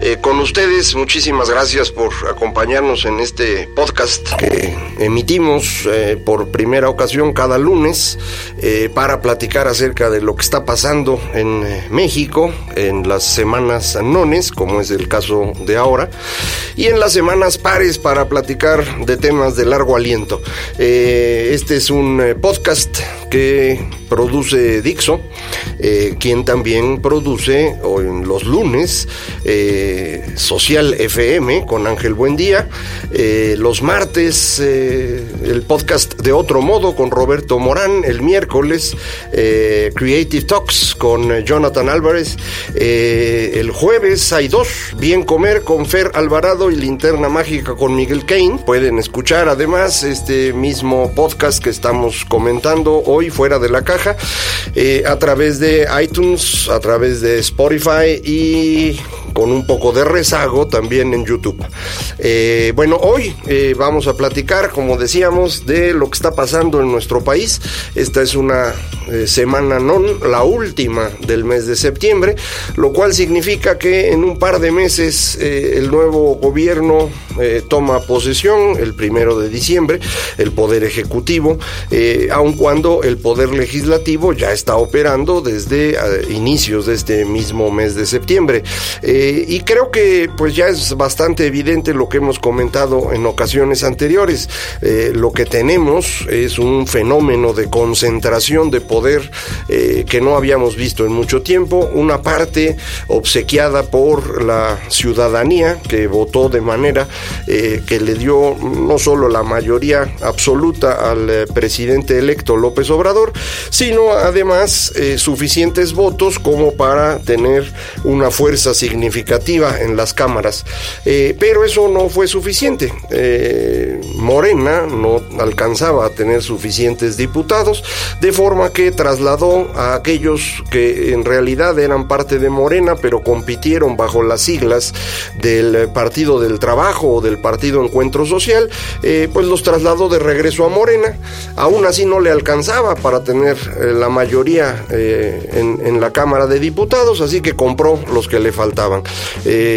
eh, con ustedes. Muchísimas gracias por acompañarnos en este podcast que emitimos eh, por primera ocasión cada lunes eh, para platicar acerca de lo que está pasando en México en las semanas nones, como es el caso de ahora, y en las semanas pares para platicar de temas de largo aliento. este es un podcast que produce Dixo, quien también produce en los lunes Social FM con Ángel Buendía. Eh, los martes, eh, el podcast de otro modo con Roberto Morán. El miércoles, eh, Creative Talks con Jonathan Álvarez. el jueves hay dos, Bien Comer con Fer Alvarado y Linterna Mágica con Miguel Kane. Pueden escuchar además este mismo podcast que estamos comentando hoy fuera de la caja a través de iTunes, a través de Spotify y con un poco de rezago también en YouTube. Eh, bueno, hoy eh, vamos a platicar, como decíamos, de lo que está pasando en nuestro país. Esta es una eh, semana non, la última del mes de septiembre, lo cual significa que en un par de meses el nuevo gobierno toma posesión, el primero de diciembre, el Poder Ejecutivo, aun cuando el Poder Legislativo ya está operando desde inicios de este mismo mes de septiembre. Y creo que pues ya es bastante evidente lo que hemos comentado en ocasiones anteriores. Eh, lo que tenemos es un fenómeno de concentración de poder eh, que no habíamos visto en mucho tiempo. Una parte obsequiada por la ciudadanía que votó de manera eh, que le dio no solo la mayoría absoluta al presidente electo López Obrador, sino además suficientes votos como para tener una fuerza significativa en las cámaras. Eh, pero eso no fue suficiente. Eh, Morena no alcanzaba a tener suficientes diputados, de forma que trasladó a aquellos que en realidad eran parte de Morena, pero compitieron bajo las siglas del Partido del Trabajo o del Partido Encuentro Social, eh, pues los trasladó de regreso a Morena. Aún así no le alcanzaba para tener la mayoría en, en, la Cámara de Diputados, así que compró los que le faltaban.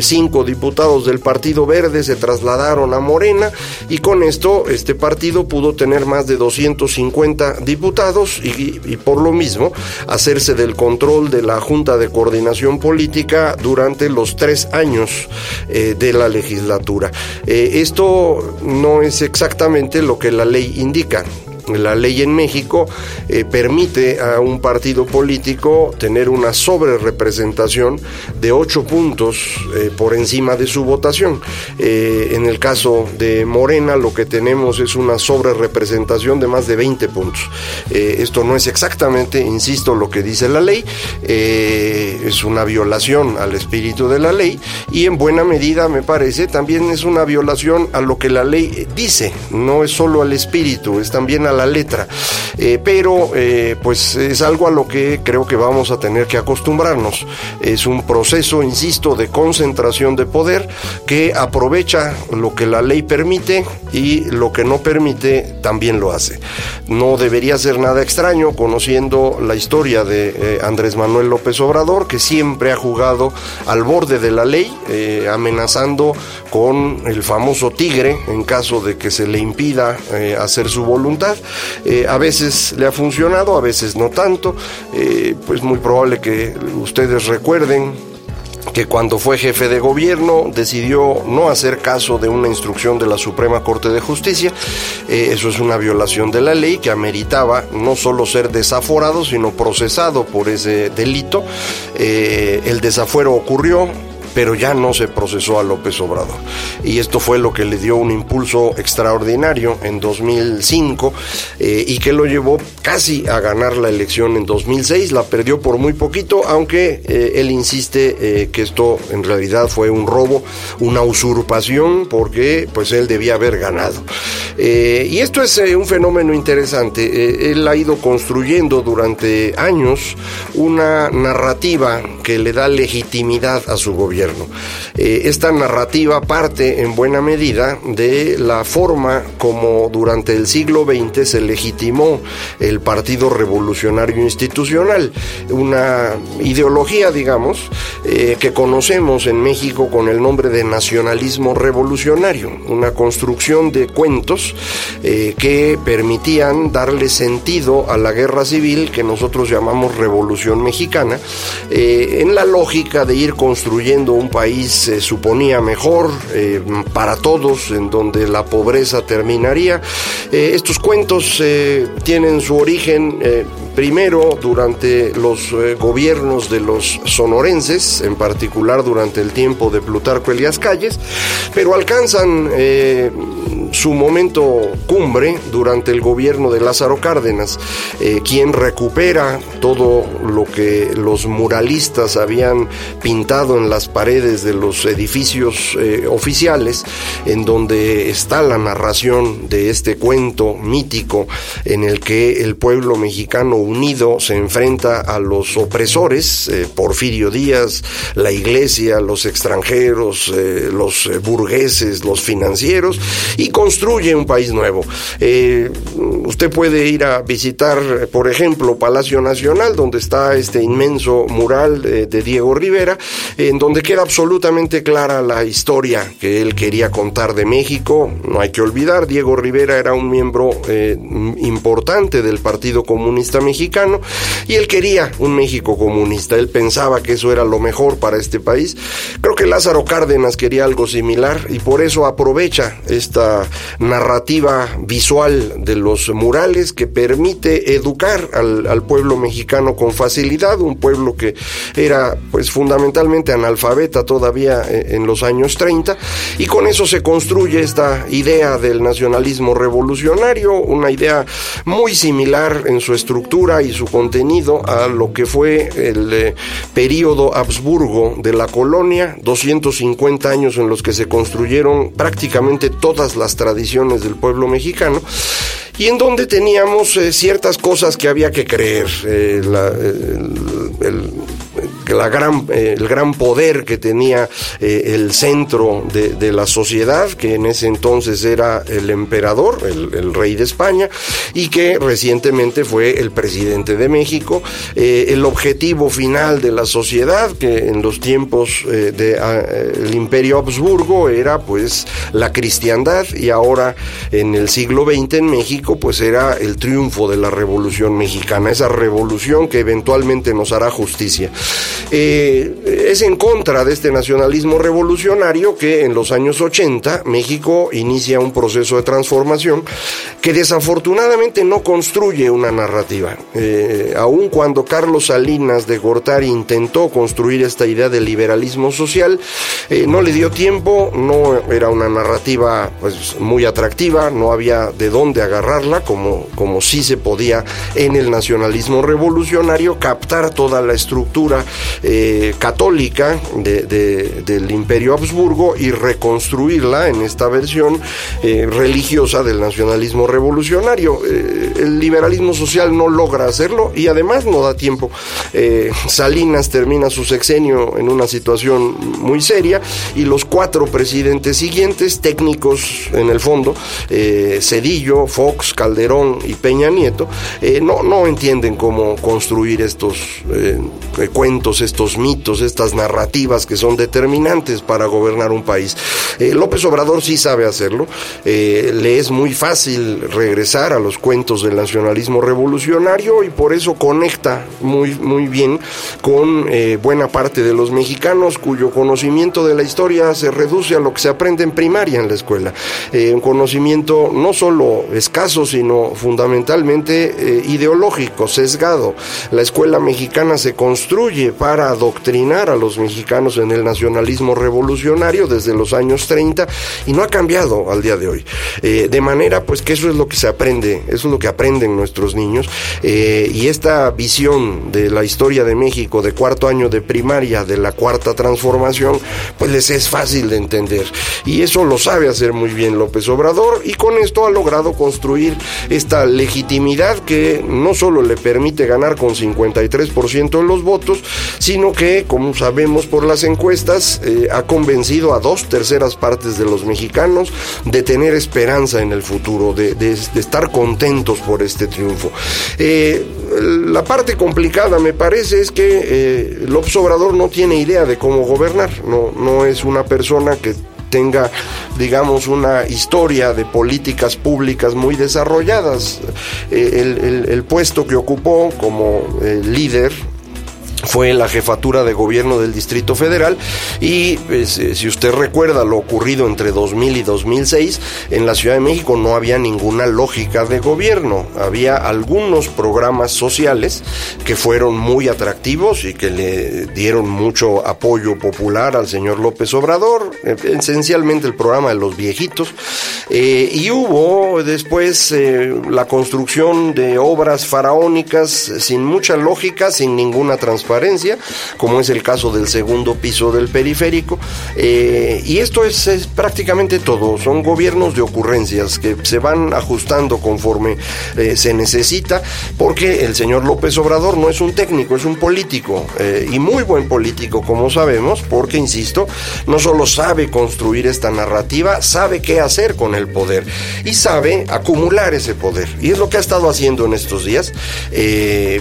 Cinco diputados del Partido Verde se trasladaron a Morena y con esto este partido pudo tener más de 250 diputados y, por lo mismo hacerse del control de la Junta de Coordinación Política durante los tres años eh, de la legislatura. Eh, esto no es exactamente lo que la ley indica. La ley en México eh, permite a un partido político tener una sobrerepresentación de ocho puntos eh, por encima de su votación. Eh, en el caso de Morena lo que tenemos es una sobrerepresentación de más de 20 puntos. esto no es exactamente, insisto, lo que dice la ley, es una violación al espíritu de la ley y en buena medida me parece también es una violación a lo que la ley dice, no es solo al espíritu, es también a la letra. Eh, pero eh, pues es algo a lo que creo que vamos a tener que acostumbrarnos. Es un proceso, insisto, de concentración de poder que aprovecha lo que la ley permite y lo que no permite también lo hace. No debería ser nada extraño conociendo la historia de eh, Andrés Manuel López Obrador, que siempre ha jugado al borde de la ley, amenazando con el famoso tigre en caso de que se le impida hacer su voluntad. Eh, a veces le ha funcionado, a veces no tanto. Eh, pues muy probable que ustedes recuerden que cuando fue jefe de gobierno decidió no hacer caso de una instrucción de la Suprema Corte de Justicia. Eh, eso es una violación de la ley que ameritaba no solo ser desaforado, sino procesado por ese delito. El desafuero ocurrió, pero ya no se procesó a López Obrador. Y esto fue lo que le dio un impulso extraordinario en 2005 eh, y que lo llevó casi a ganar la elección en 2006. La perdió por muy poquito, aunque eh, él insiste eh, que esto en realidad fue un robo, una usurpación, porque pues él debía haber ganado. y esto es un fenómeno interesante. él ha ido construyendo durante años una narrativa que le da legitimidad a su gobierno. Eh, esta narrativa parte en buena medida de la forma como durante el siglo XX se legitimó el Partido Revolucionario Institucional, una ideología, digamos, eh, que conocemos en México con el nombre de nacionalismo revolucionario, una construcción de cuentos eh, que permitían darle sentido a la guerra civil que nosotros llamamos Revolución Mexicana, en la lógica de ir construyendo un país se suponía mejor eh, para todos, en donde la pobreza terminaría. Eh, estos cuentos eh, tienen su origen primero durante los gobiernos de los sonorenses, en particular durante el tiempo de Plutarco Elías Calles, pero alcanzan su momento cumbre durante el gobierno de Lázaro Cárdenas, quien recupera todo lo que los muralistas habían pintado en las paredes de los edificios eh, oficiales, en donde está la narración de este cuento mítico en el que el pueblo mexicano unido se enfrenta a los opresores, eh, Porfirio Díaz, la iglesia, los extranjeros, eh, los burgueses, los financieros, y construye un país nuevo. usted puede ir a visitar, por ejemplo, Palacio Nacional, donde está este inmenso mural de Diego Rivera, en donde queda absolutamente clara la historia que él quería contar de México. No hay que olvidar, Diego Rivera era un miembro eh, importante del Partido Comunista Mexicano y él quería un México comunista. Él pensaba que eso era lo mejor para este país. Creo que Lázaro Cárdenas quería algo similar y por eso aprovecha esta narrativa visual de los murales que permite educar al, pueblo mexicano con facilidad, un pueblo que era pues fundamentalmente analfabeta todavía eh, en los años 30 y con eso se construye esta idea del nacionalismo revolucionario, una idea muy similar en su estructura y su contenido a lo que fue el eh, periodo Habsburgo de la colonia, 250 años en los que se construyeron prácticamente todas las tradiciones del pueblo mexicano y en donde teníamos eh, ciertas cosas que había que creer. el, la gran, eh, el gran poder que tenía eh, el centro de, la sociedad, que en ese entonces era el emperador, el, rey de España, y que recientemente fue el presidente de México. Eh, el objetivo final de la sociedad, que en los tiempos del ah, imperio Habsburgo era pues la cristiandad y ahora en el siglo XX en México pues era el triunfo de la revolución mexicana, esa revolución que eventualmente nos hará justicia. Eh, es en contra de este nacionalismo revolucionario que en los años 80 México inicia un proceso de transformación que desafortunadamente no construye una narrativa. Eh, aun cuando Carlos Salinas de Gortari intentó construir esta idea del liberalismo social, eh, no le dio tiempo, no era una narrativa pues, muy atractiva, no había de dónde agarrarla, como, como sí se podía en el nacionalismo revolucionario captar toda la estructura eh, católica del imperio Habsburgo y reconstruirla en esta versión eh, religiosa del nacionalismo revolucionario. Eh, el liberalismo social no logra hacerlo y además no da tiempo. Salinas termina su sexenio en una situación muy seria y los cuatro presidentes siguientes, técnicos en el fondo, Cedillo, Fox, Calderón y Peña Nieto, no, no entienden cómo construir estos cuentos estos mitos, estas narrativas que son determinantes para gobernar un país. Eh, López Obrador sí sabe hacerlo, eh, le es muy fácil regresar a los cuentos del nacionalismo revolucionario y por eso conecta muy, muy bien con eh, buena parte de los mexicanos cuyo conocimiento de la historia se reduce a lo que se aprende en primaria en la escuela. un conocimiento no solo escaso, sino fundamentalmente ideológico, sesgado. La escuela mexicana se construye para adoctrinar a los mexicanos en el nacionalismo revolucionario desde los años 30 y no ha cambiado al día de hoy. Eh, de manera pues que eso es lo que se aprende, eso es lo que aprenden nuestros niños eh, y esta visión de la historia de México de cuarto año de primaria, de la cuarta transformación, pues les es fácil de entender y eso lo sabe hacer muy bien López Obrador y con esto ha logrado construir esta legitimidad que no solo le permite ganar con 53% de los votos, sino que, como sabemos por las encuestas, eh, ha convencido a dos terceras partes de los mexicanos de tener esperanza en el futuro, de, estar contentos por este triunfo. Eh, la parte complicada, me parece, es que eh, López Obrador no tiene idea de cómo gobernar, no, no es una persona que tenga, digamos, una historia de políticas públicas muy desarrolladas. Eh, el, puesto que ocupó como líder fue la jefatura de gobierno del Distrito Federal y pues, eh, si usted recuerda lo ocurrido entre 2000 y 2006, en la Ciudad de México no había ninguna lógica de gobierno, había algunos programas sociales que fueron muy atractivos y que le dieron mucho apoyo popular al señor López Obrador, eh, esencialmente el programa de los viejitos, eh, y hubo después la construcción de obras faraónicas sin mucha lógica, sin ninguna transparencia, como es el caso del segundo piso del periférico. Eh, y esto es, prácticamente todo, son gobiernos de ocurrencias que se van ajustando conforme eh, se necesita, porque el señor López Obrador no es un técnico, es un político, eh, y muy buen político, como sabemos, porque, insisto, no solo sabe construir esta narrativa, sabe qué hacer con el poder y sabe acumular ese poder. Y es lo que ha estado haciendo en estos días.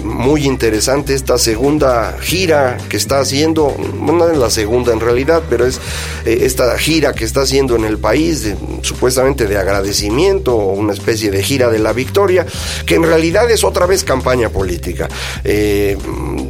muy interesante esta segunda gira que está haciendo, no es la segunda en realidad, pero es eh, esta gira que está haciendo en el país, supuestamente de agradecimiento, o una especie de gira de la victoria, que en realidad es otra vez campaña política. Eh,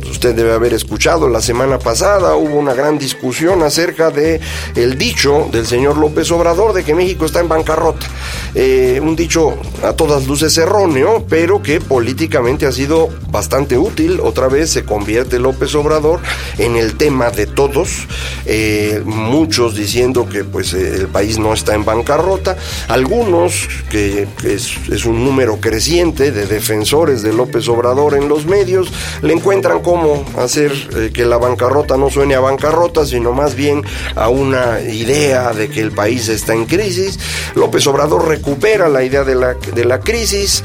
usted debe haber escuchado la semana pasada, hubo una gran discusión acerca de el dicho del señor López Obrador de que México está en bancarrota. Eh, un dicho a todas luces erróneo, pero que políticamente ha sido bastante útil. Otra vez se convierte López Obrador en el tema de todos, eh, muchos diciendo que pues eh, el país no está en bancarrota, algunos que, es, un número creciente de defensores de López Obrador en los medios, le encuentran cómo hacer eh, que la bancarrota no suene a bancarrota, sino más bien a una idea de que el país está en crisis. López Obrador recupera la idea de la, de la crisis,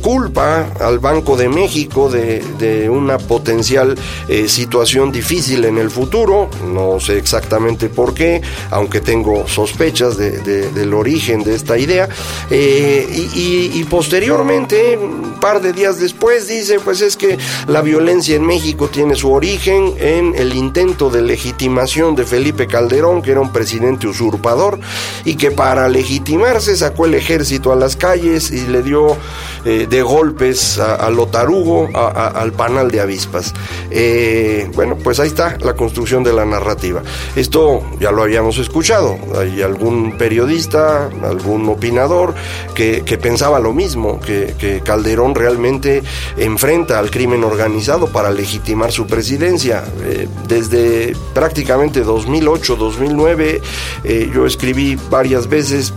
culpa al Banco de México de, de una potencial eh, situación difícil en el futuro, no sé exactamente por qué, aunque tengo sospechas del origen de esta idea, eh, y, posteriormente, un par de días después, dice, pues es que la violencia en México tiene su origen en el intento de legitimación de Felipe Calderón, que era un presidente usurpador, y que para legitimarse sacó el ejército a las calles y le dio eh, de golpes a, lo tarugo, al panal de avispas. Eh, bueno, pues ahí está la construcción de la narrativa. Esto ya lo habíamos escuchado. Hay algún periodista, algún opinador que, pensaba lo mismo, que, Calderón realmente enfrenta al crimen organizado para legitimar su presidencia. Eh, desde prácticamente 2008, 2009, eh, yo escribí varias veces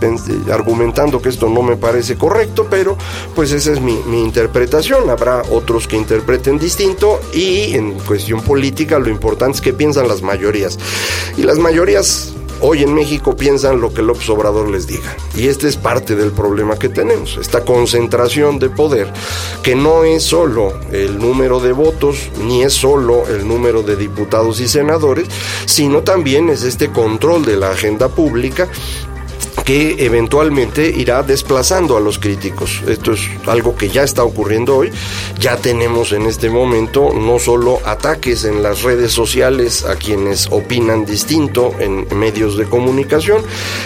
argumentando que esto no me parece correcto, pero pues esa es mi, mi interpretación. Habrá otros que interpreten distinto y en cuestión política lo importante es que piensan las mayorías. Y las mayorías hoy en México piensan lo que López Obrador les diga. Y este es parte del problema que tenemos, esta concentración de poder, que no es solo el número de votos, ni es solo el número de diputados y senadores, sino también es este control de la agenda pública que eventualmente irá desplazando a los críticos. Esto es algo que ya está ocurriendo hoy. Ya tenemos en este momento no solo ataques en las redes sociales a quienes opinan distinto en medios de comunicación,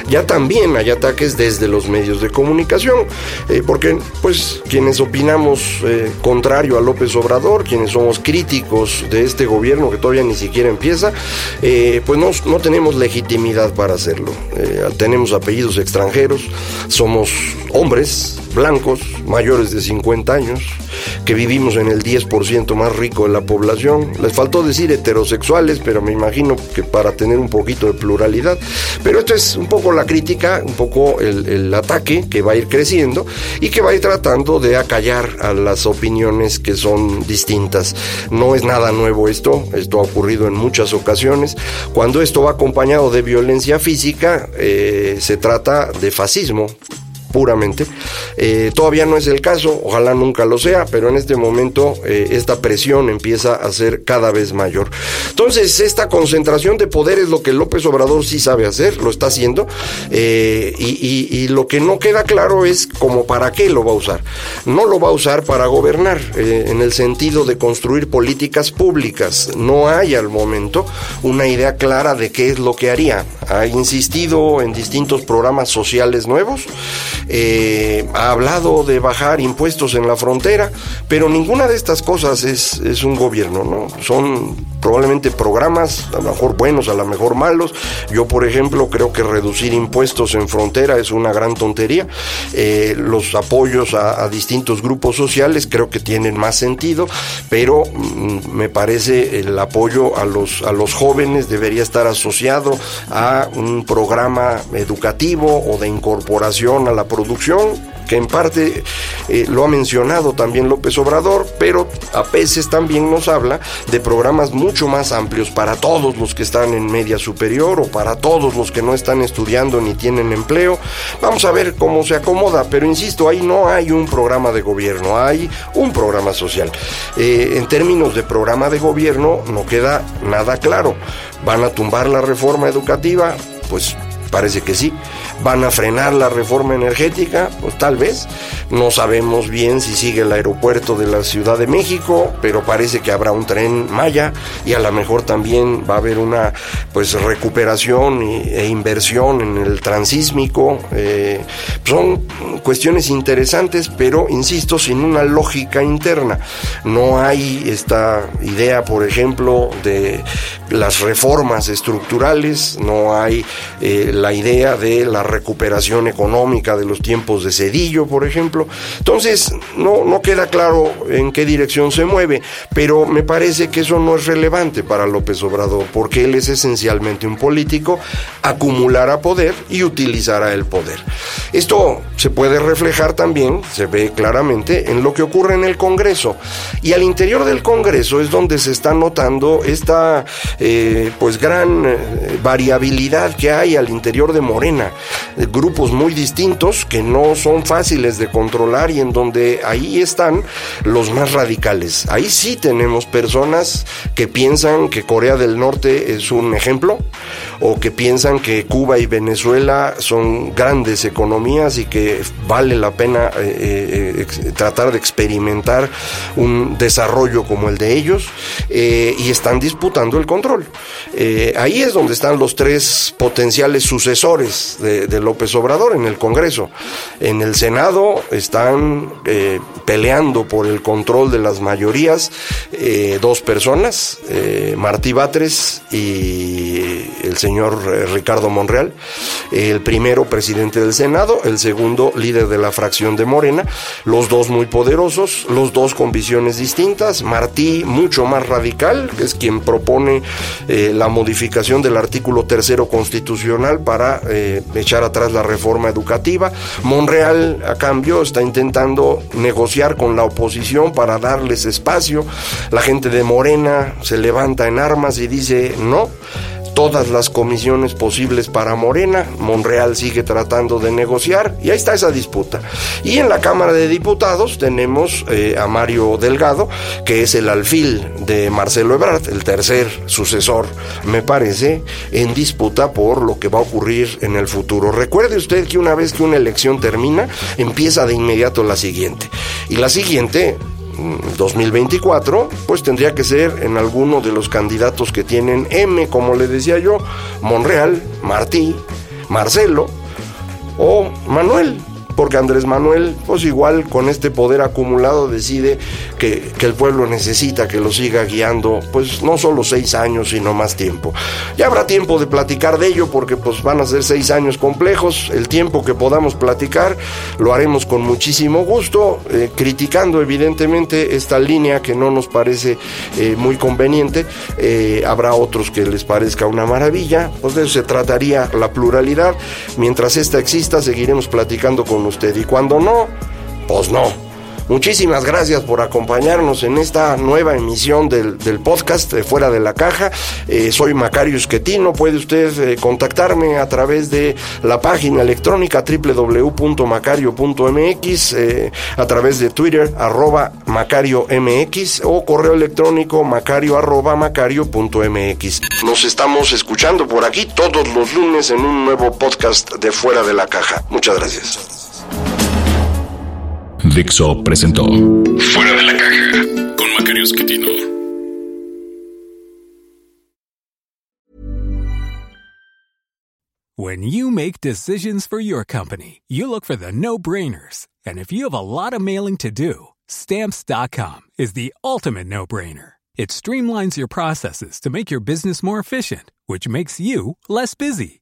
ya también hay ataques desde los medios de comunicación, eh, porque pues quienes opinamos eh, contrario a López Obrador, quienes somos críticos de este gobierno que todavía ni siquiera empieza, eh, pues no, no tenemos legitimidad para hacerlo. tenemos apellidos extranjeros, somos hombres blancos mayores de 50 años, que vivimos en el 10% más rico de la población. Les faltó decir heterosexuales, pero me imagino que para tener un poquito de pluralidad. Pero esto es un poco la crítica, un poco el, ataque que va a ir creciendo y que va a ir tratando de acallar a las opiniones que son distintas. No es nada nuevo esto, esto ha ocurrido en muchas ocasiones. Cuando esto va acompañado de violencia física, eh, se trata de fascismo puramente. Eh, todavía no es el caso, ojalá nunca lo sea, pero en este momento eh, esta presión empieza a ser cada vez mayor. Entonces, esta concentración de poder es lo que López Obrador sí sabe hacer, lo está haciendo, eh, y, lo que no queda claro es como para qué lo va a usar. No lo va a usar para gobernar, en el sentido de construir políticas públicas. No hay al momento una idea clara de qué es lo que haría. Ha insistido en distintos programas sociales nuevos, eh, ha hablado de bajar impuestos en la frontera, pero ninguna de estas cosas es, un gobierno, ¿no? Son probablemente programas, a lo mejor buenos, a lo mejor malos. Yo, por ejemplo, creo que reducir impuestos en frontera es una gran tontería. Eh, los apoyos a, distintos grupos sociales creo que tienen más sentido, pero mm, me parece el apoyo a los, a los jóvenes debería estar asociado a un programa educativo o de incorporación a la producción que en parte eh, lo ha mencionado también López Obrador, pero a veces también nos habla de programas mucho más amplios para todos los que están en media superior o para todos los que no están estudiando ni tienen empleo. Vamos a ver cómo se acomoda, pero insisto, ahí no hay un programa de gobierno, hay un programa social. Eh, en términos de programa de gobierno no queda nada claro. ¿Van a tumbar la reforma educativa? Pues parece que sí. ¿Van a frenar la reforma energética? Pues tal vez. No sabemos bien si sigue el aeropuerto de la Ciudad de México, pero parece que habrá un tren Maya y a lo mejor también va a haber una pues recuperación e inversión en el transísmico. Eh, son cuestiones interesantes, pero insisto, sin una lógica interna. No hay esta idea, por ejemplo, de las reformas estructurales, no hay eh, la idea de la recuperación económica de los tiempos de Cedillo, por ejemplo. Entonces, no, no queda claro en qué dirección se mueve, pero me parece que eso no es relevante para López Obrador, porque él es esencialmente un político, acumulará poder y utilizará el poder. Esto se puede reflejar también, se ve claramente, en lo que ocurre en el Congreso. Y al interior del Congreso es donde se está notando esta eh, pues gran eh, variabilidad que hay al interior de Morena, grupos muy distintos que no son fáciles de controlar y en donde ahí están los más radicales. Ahí sí tenemos personas que piensan que Corea del Norte es un ejemplo o que piensan que Cuba y Venezuela son grandes economías y que vale la pena eh, eh, tratar de experimentar un desarrollo como el de ellos eh, y están disputando el control. ahí es donde están los tres potenciales sucesores de, López Obrador en el Congreso. En el Senado están eh, peleando por el control de las mayorías eh, dos personas, eh, Martí Batres y el señor Ricardo Monreal. El primero presidente del Senado, el segundo líder de la fracción de Morena, los dos muy poderosos, los dos con visiones distintas. Martí mucho más radical, que es quien propone la modificación del artículo tercero constitucional para echar atrás la reforma educativa. Monreal, a cambio, está intentando negociar con la oposición para darles espacio. La gente de Morena se levanta en armas y dice, no, todas las comisiones posibles para Morena. Monreal sigue tratando de negociar y ahí está esa disputa. Y en la Cámara de Diputados tenemos eh, a Mario Delgado, que es el alfil de Marcelo Ebrard, el tercer sucesor, me parece, en disputa por lo que va a ocurrir en el futuro. Recuerde usted que una vez que una elección termina, empieza de inmediato la siguiente. Y la siguiente 2024, pues tendría que ser en alguno de los candidatos que tienen M, como le decía yo, Monreal, Martí, Marcelo o Manuel porque Andrés Manuel, pues igual con este poder acumulado decide que, el pueblo necesita que lo siga guiando, pues no solo seis años, sino más tiempo. Ya habrá tiempo de platicar de ello, porque pues van a ser seis años complejos, el tiempo que podamos platicar lo haremos con muchísimo gusto, eh, criticando evidentemente esta línea que no nos parece eh, muy conveniente, eh, habrá otros que les parezca una maravilla, pues de eso se trataría la pluralidad, mientras esta exista seguiremos platicando con usted. Y cuando no, pues no. Muchísimas gracias por acompañarnos en esta nueva emisión del, podcast de Fuera de la Caja. Eh, soy Macario Esquetino. Puede usted eh, contactarme a través de la página electrónica www.macario.mx, eh, a través de Twitter, arroba MacarioMX o correo electrónico macario arroba macario.mx. Nos estamos escuchando por aquí todos los lunes en un nuevo podcast de Fuera de la Caja. Muchas gracias. Dixo presentó Fuera de la caja con Macario Esquetino. When you make decisions for your company, you look for the no-brainers. And if you have a lot of mailing to do, stamps.com is the ultimate no-brainer. It streamlines your processes to make your business more efficient, which makes you less busy.